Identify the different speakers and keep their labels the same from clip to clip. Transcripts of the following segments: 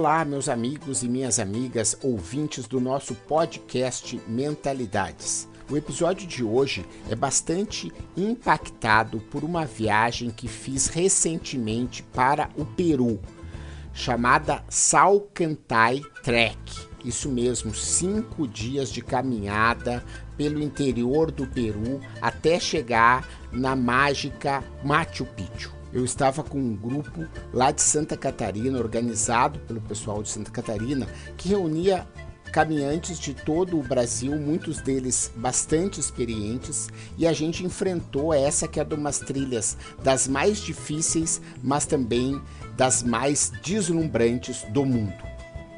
Speaker 1: Olá, meus amigos e minhas amigas ouvintes do nosso podcast Mentalidades. O episódio de hoje é bastante impactado por uma viagem que fiz recentemente para o Peru, chamada Salcantay Trek. Isso mesmo, cinco dias de caminhada pelo interior do Peru até chegar na mágica Machu Picchu. Eu estava com um grupo lá de Santa Catarina, organizado pelo pessoal de Santa Catarina, que reunia caminhantes de todo o Brasil, muitos deles bastante experientes, e a gente enfrentou essa que é de umas trilhas das mais difíceis, mas também das mais deslumbrantes do mundo.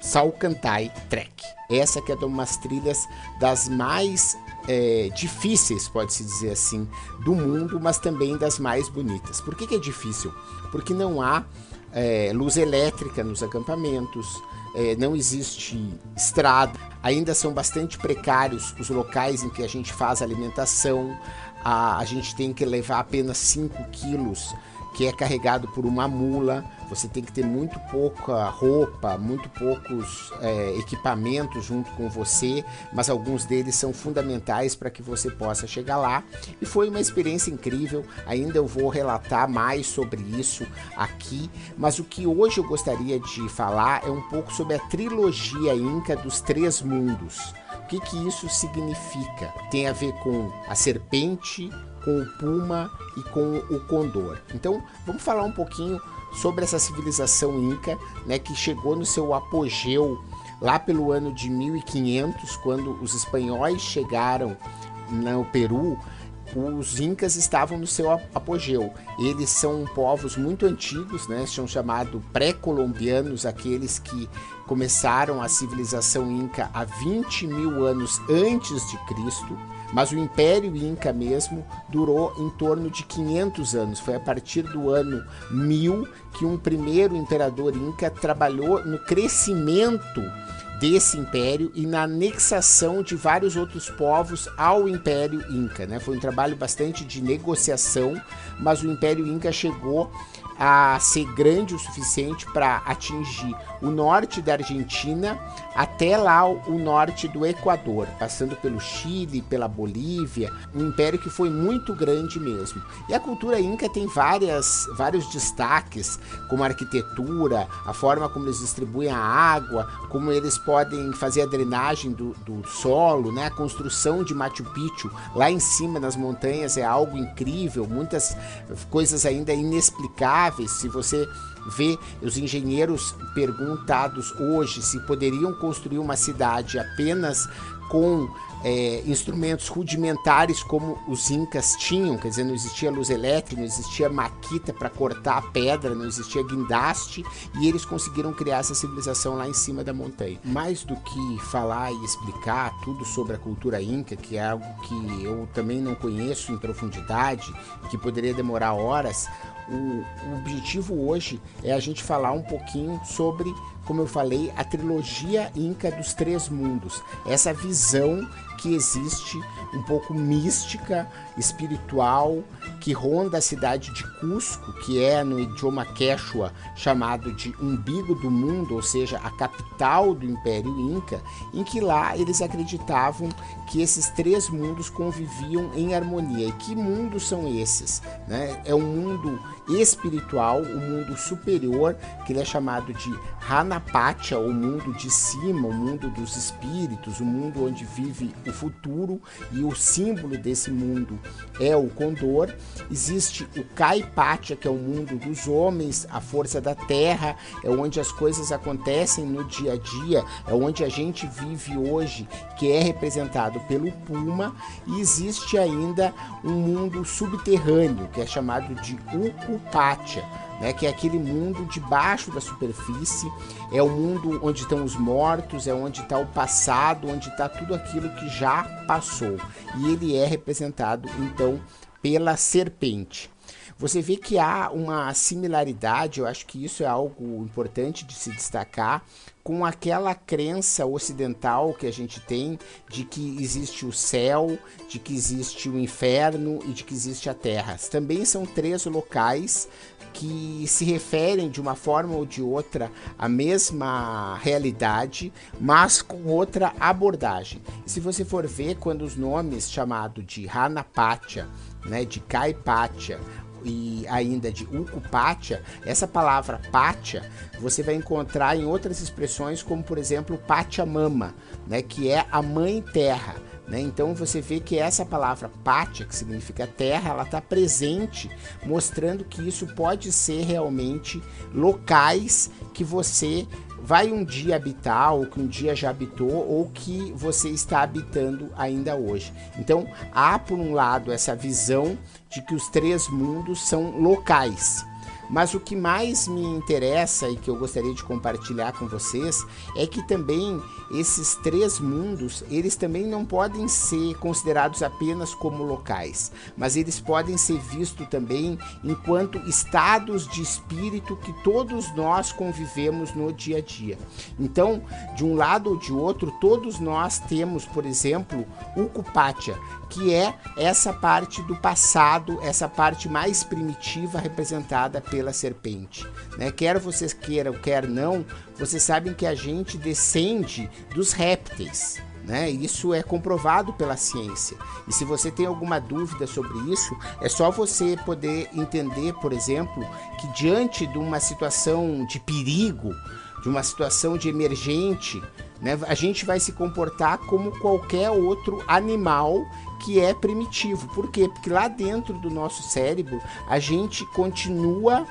Speaker 1: Salcantay Trek. Essa que é de umas trilhas das mais é, difíceis, pode-se dizer assim, do mundo, mas também das mais bonitas. Por que, que é difícil? Porque não há é, luz elétrica nos acampamentos, é, não existe estrada, ainda são bastante precários os locais em que a gente faz alimentação, a, a gente tem que levar apenas 5 quilos que é carregado por uma mula. Você tem que ter muito pouca roupa, muito poucos é, equipamentos junto com você, mas alguns deles são fundamentais para que você possa chegar lá. E foi uma experiência incrível. Ainda eu vou relatar mais sobre isso aqui, mas o que hoje eu gostaria de falar é um pouco sobre a trilogia Inca dos Três Mundos. O que, que isso significa? Tem a ver com a serpente, com o puma e com o condor. Então, vamos falar um pouquinho sobre essa civilização inca, né, que chegou no seu apogeu lá pelo ano de 1500, quando os espanhóis chegaram no Peru os incas estavam no seu apogeu. Eles são povos muito antigos, né? São chamados pré-colombianos, aqueles que começaram a civilização inca há 20 mil anos antes de Cristo. Mas o Império Inca mesmo durou em torno de 500 anos. Foi a partir do ano 1000 que um primeiro imperador Inca trabalhou no crescimento desse império e na anexação de vários outros povos ao Império Inca. Né? Foi um trabalho bastante de negociação, mas o Império Inca chegou a ser grande o suficiente para atingir o norte da Argentina até lá o norte do Equador, passando pelo Chile, pela Bolívia, um império que foi muito grande mesmo. E a cultura inca tem várias, vários destaques, como a arquitetura, a forma como eles distribuem a água, como eles podem fazer a drenagem do, do solo, né? a construção de Machu Picchu lá em cima nas montanhas é algo incrível, muitas coisas ainda inexplicáveis. Se você vê os engenheiros perguntados hoje se poderiam construir uma cidade apenas com é, instrumentos rudimentares como os incas tinham, quer dizer, não existia luz elétrica, não existia maquita para cortar a pedra, não existia guindaste, e eles conseguiram criar essa civilização lá em cima da montanha. Mais do que falar e explicar tudo sobre a cultura inca, que é algo que eu também não conheço em profundidade, que poderia demorar horas, o, o objetivo hoje é a gente falar um pouquinho sobre, como eu falei, a trilogia Inca dos Três Mundos. Essa visão que existe um pouco mística, espiritual, que ronda a cidade de Cusco, que é no idioma quechua chamado de umbigo do mundo, ou seja, a capital do Império Inca, em que lá eles acreditavam que esses três mundos conviviam em harmonia. E que mundos são esses? Né? É um mundo espiritual, o um mundo superior, que ele é chamado de Hanapacha, o mundo de cima, o mundo dos espíritos, o mundo onde vive o futuro, e o símbolo desse mundo é o condor. Existe o Kaipacha, que é o mundo dos homens, a força da terra, é onde as coisas acontecem no dia a dia, é onde a gente vive hoje, que é representado pelo Puma, e existe ainda um mundo subterrâneo, que é chamado de Ukupacha né, que é aquele mundo debaixo da superfície, é o mundo onde estão os mortos, é onde está o passado, onde está tudo aquilo que já passou. E ele é representado então pela serpente. Você vê que há uma similaridade, eu acho que isso é algo importante de se destacar com aquela crença ocidental que a gente tem de que existe o céu, de que existe o inferno e de que existe a terra. Também são três locais que se referem de uma forma ou de outra à mesma realidade, mas com outra abordagem. E se você for ver quando os nomes chamados de Hanapatya, né, de Kaipatia e ainda de Ukupatya, essa palavra Patya você vai encontrar em outras expressões, como por exemplo Pachamama, né, que é a mãe terra. Né? Então você vê que essa palavra Patya, que significa terra, ela está presente, mostrando que isso pode ser realmente locais que você vai um dia habitar, ou que um dia já habitou, ou que você está habitando ainda hoje. Então há por um lado essa visão de que os três mundos são locais. Mas o que mais me interessa e que eu gostaria de compartilhar com vocês é que também esses três mundos, eles também não podem ser considerados apenas como locais, mas eles podem ser vistos também enquanto estados de espírito que todos nós convivemos no dia a dia. Então, de um lado ou de outro, todos nós temos, por exemplo, o Kupatya, que é essa parte do passado, essa parte mais primitiva representada pela serpente. Né? Quer vocês queiram, quer não, vocês sabem que a gente descende dos répteis. Né? Isso é comprovado pela ciência. E se você tem alguma dúvida sobre isso, é só você poder entender, por exemplo, que diante de uma situação de perigo, de uma situação de emergente, né, a gente vai se comportar como qualquer outro animal que é primitivo. Por quê? Porque lá dentro do nosso cérebro a gente continua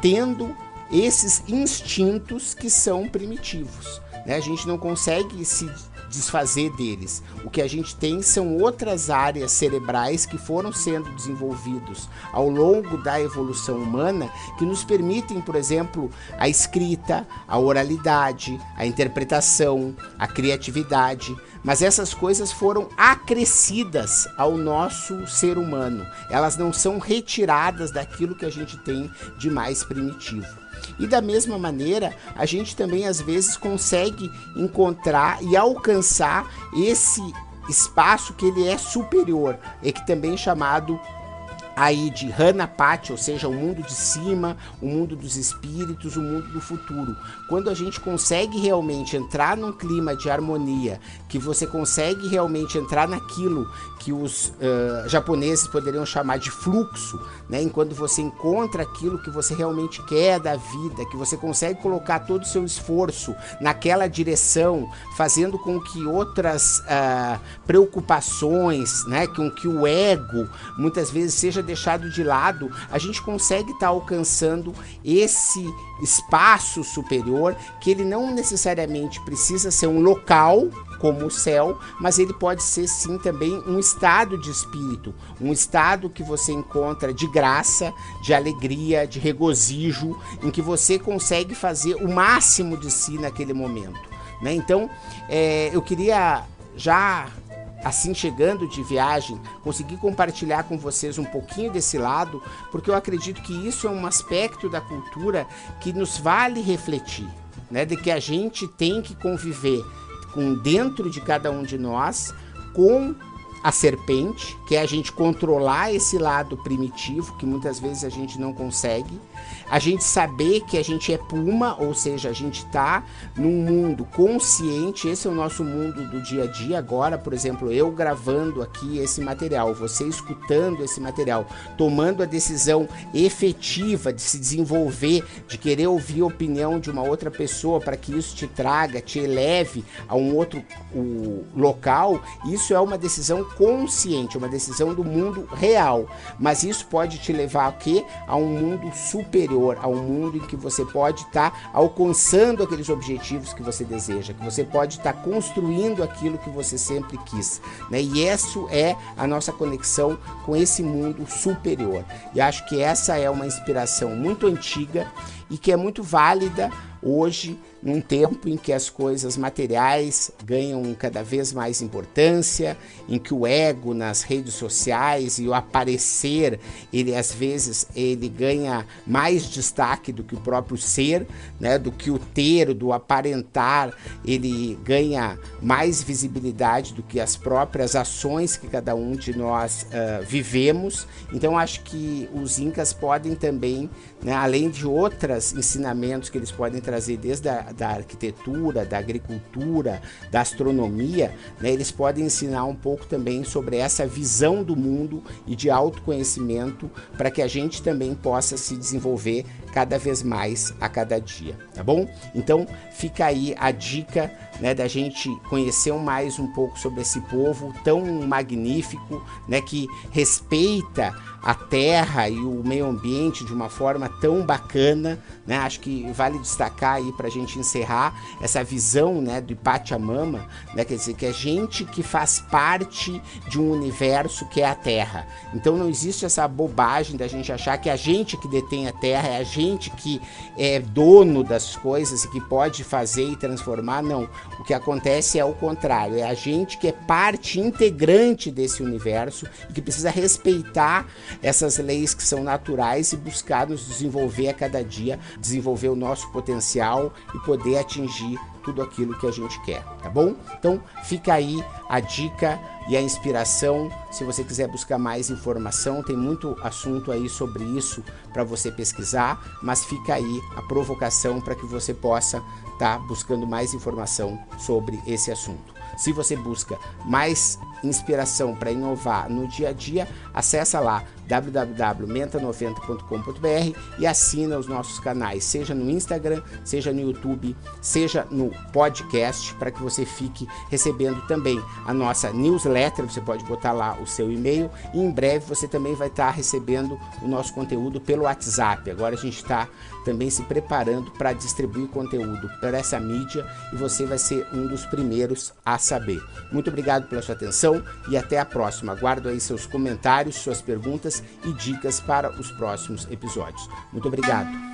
Speaker 1: tendo esses instintos que são primitivos. Né? A gente não consegue se desfazer deles. O que a gente tem são outras áreas cerebrais que foram sendo desenvolvidos ao longo da evolução humana que nos permitem, por exemplo, a escrita, a oralidade, a interpretação, a criatividade. Mas essas coisas foram acrescidas ao nosso ser humano. Elas não são retiradas daquilo que a gente tem de mais primitivo. E da mesma maneira, a gente também às vezes consegue encontrar e alcançar esse espaço que ele é superior, e que também é chamado aí de Hanapati, ou seja, o mundo de cima, o mundo dos espíritos, o mundo do futuro. Quando a gente consegue realmente entrar num clima de harmonia, que você consegue realmente entrar naquilo que os uh, japoneses poderiam chamar de fluxo, né? Enquanto você encontra aquilo que você realmente quer da vida, que você consegue colocar todo o seu esforço naquela direção, fazendo com que outras uh, preocupações, né? Com que o ego muitas vezes seja deixado de lado, a gente consegue estar tá alcançando esse espaço superior que ele não necessariamente precisa ser um local como o céu, mas ele pode ser sim também um estado de espírito, um estado que você encontra de graça, de alegria, de regozijo, em que você consegue fazer o máximo de si naquele momento. Né? Então, é, eu queria já assim chegando de viagem, conseguir compartilhar com vocês um pouquinho desse lado, porque eu acredito que isso é um aspecto da cultura que nos vale refletir, né, de que a gente tem que conviver com dentro de cada um de nós com a serpente, que é a gente controlar esse lado primitivo que muitas vezes a gente não consegue a gente saber que a gente é puma, ou seja, a gente está num mundo consciente, esse é o nosso mundo do dia a dia agora, por exemplo, eu gravando aqui esse material, você escutando esse material, tomando a decisão efetiva de se desenvolver, de querer ouvir a opinião de uma outra pessoa para que isso te traga, te eleve a um outro o, local, isso é uma decisão consciente, uma decisão do mundo real, mas isso pode te levar a quê? A um mundo superior superior, a um mundo em que você pode estar tá alcançando aqueles objetivos que você deseja, que você pode estar tá construindo aquilo que você sempre quis. Né? E isso é a nossa conexão com esse mundo superior. E acho que essa é uma inspiração muito antiga e que é muito válida hoje, num tempo em que as coisas materiais ganham cada vez mais importância, em que o ego nas redes sociais e o aparecer, ele às vezes ele ganha mais destaque do que o próprio ser, né, do que o ter, do aparentar, ele ganha mais visibilidade do que as próprias ações que cada um de nós uh, vivemos. Então acho que os incas podem também, né, além de outros ensinamentos que eles podem trazer desde a da arquitetura, da agricultura, da astronomia, né, eles podem ensinar um pouco também sobre essa visão do mundo e de autoconhecimento para que a gente também possa se desenvolver cada vez mais a cada dia, tá bom? Então fica aí a dica né, da gente conhecer mais um pouco sobre esse povo tão magnífico, né, que respeita a terra e o meio ambiente de uma forma tão bacana, né? Acho que vale destacar aí para a gente encerrar essa visão, né, do Pachamama, né? Quer dizer que é gente que faz parte de um universo que é a Terra. Então não existe essa bobagem da gente achar que a gente que detém a Terra é a gente que é dono das coisas e que pode fazer e transformar. Não. O que acontece é o contrário. É a gente que é parte integrante desse universo e que precisa respeitar essas leis que são naturais e buscar nos desenvolver a cada dia, desenvolver o nosso potencial e poder atingir tudo aquilo que a gente quer, tá bom? Então fica aí a dica e a inspiração. Se você quiser buscar mais informação, tem muito assunto aí sobre isso para você pesquisar, mas fica aí a provocação para que você possa estar tá buscando mais informação sobre esse assunto. Se você busca mais inspiração para inovar no dia a dia, acessa lá www.menta90.com.br e assina os nossos canais, seja no Instagram, seja no YouTube, seja no podcast, para que você fique recebendo também a nossa newsletter. Você pode botar lá o seu e-mail e em breve você também vai estar recebendo o nosso conteúdo pelo WhatsApp. Agora a gente está também se preparando para distribuir conteúdo para essa mídia e você vai ser um dos primeiros a saber. Muito obrigado pela sua atenção e até a próxima. Aguardo aí seus comentários, suas perguntas e dicas para os próximos episódios. Muito obrigado.